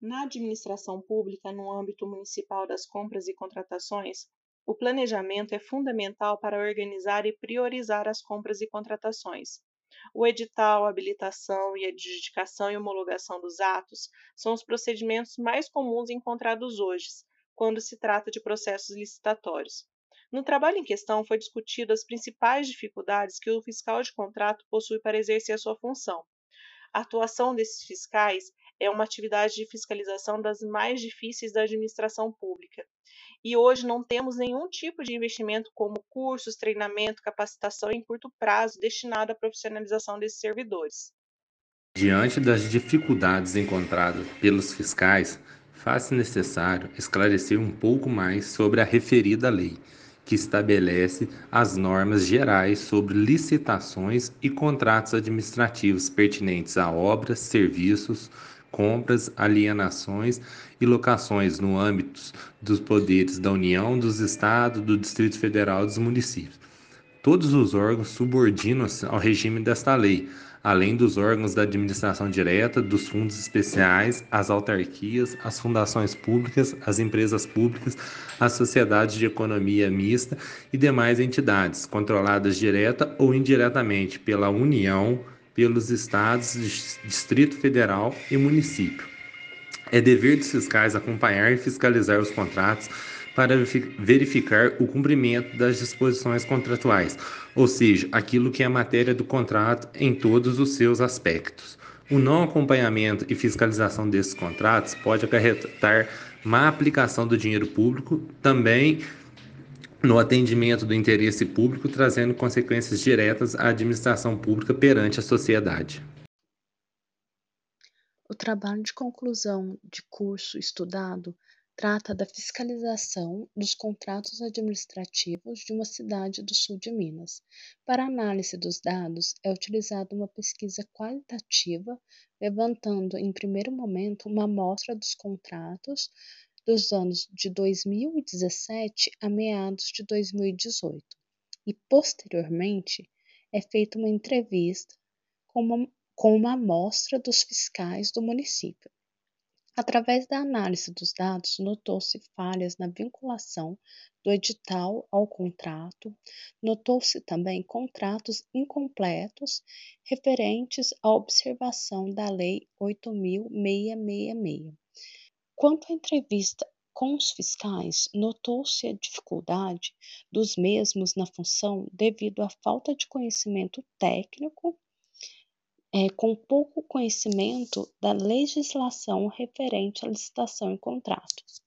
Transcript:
Na administração pública, no âmbito municipal das compras e contratações, o planejamento é fundamental para organizar e priorizar as compras e contratações. O edital, habilitação e adjudicação e homologação dos atos são os procedimentos mais comuns encontrados hoje, quando se trata de processos licitatórios. No trabalho em questão, foi discutido as principais dificuldades que o fiscal de contrato possui para exercer sua função. A atuação desses fiscais é uma atividade de fiscalização das mais difíceis da administração pública. E hoje não temos nenhum tipo de investimento como cursos, treinamento, capacitação em curto prazo destinado à profissionalização desses servidores. Diante das dificuldades encontradas pelos fiscais, faz-se necessário esclarecer um pouco mais sobre a referida lei, que estabelece as normas gerais sobre licitações e contratos administrativos pertinentes a obras, serviços, compras, alienações e locações no âmbito dos poderes da União, dos Estados, do Distrito Federal e dos municípios. Todos os órgãos subordinam-se ao regime desta lei, além dos órgãos da administração direta, dos fundos especiais, as autarquias, as fundações públicas, as empresas públicas, as sociedades de economia mista e demais entidades, controladas direta ou indiretamente pela União, pelos estados, Distrito Federal e município. É dever dos fiscais acompanhar e fiscalizar os contratos para verificar o cumprimento das disposições contratuais, ou seja, aquilo que é matéria do contrato em todos os seus aspectos. O não acompanhamento e fiscalização desses contratos pode acarretar má aplicação do dinheiro público, também no atendimento do interesse público, trazendo consequências diretas à administração pública perante a sociedade. O trabalho de conclusão de curso estudado trata da fiscalização dos contratos administrativos de uma cidade do sul de Minas. Para análise dos dados, é utilizada uma pesquisa qualitativa, levantando, em primeiro momento, uma amostra dos contratos dos anos de 2017 a meados de 2018 e, posteriormente, é feita uma entrevista com uma, com uma amostra dos fiscais do município. Através da análise dos dados, notou-se falhas na vinculação do edital ao contrato, notou-se também contratos incompletos referentes à observação da Lei 8.666 Quanto à entrevista com os fiscais, notou-se a dificuldade dos mesmos na função devido à falta de conhecimento técnico, é, com pouco conhecimento da legislação referente à licitação e contratos.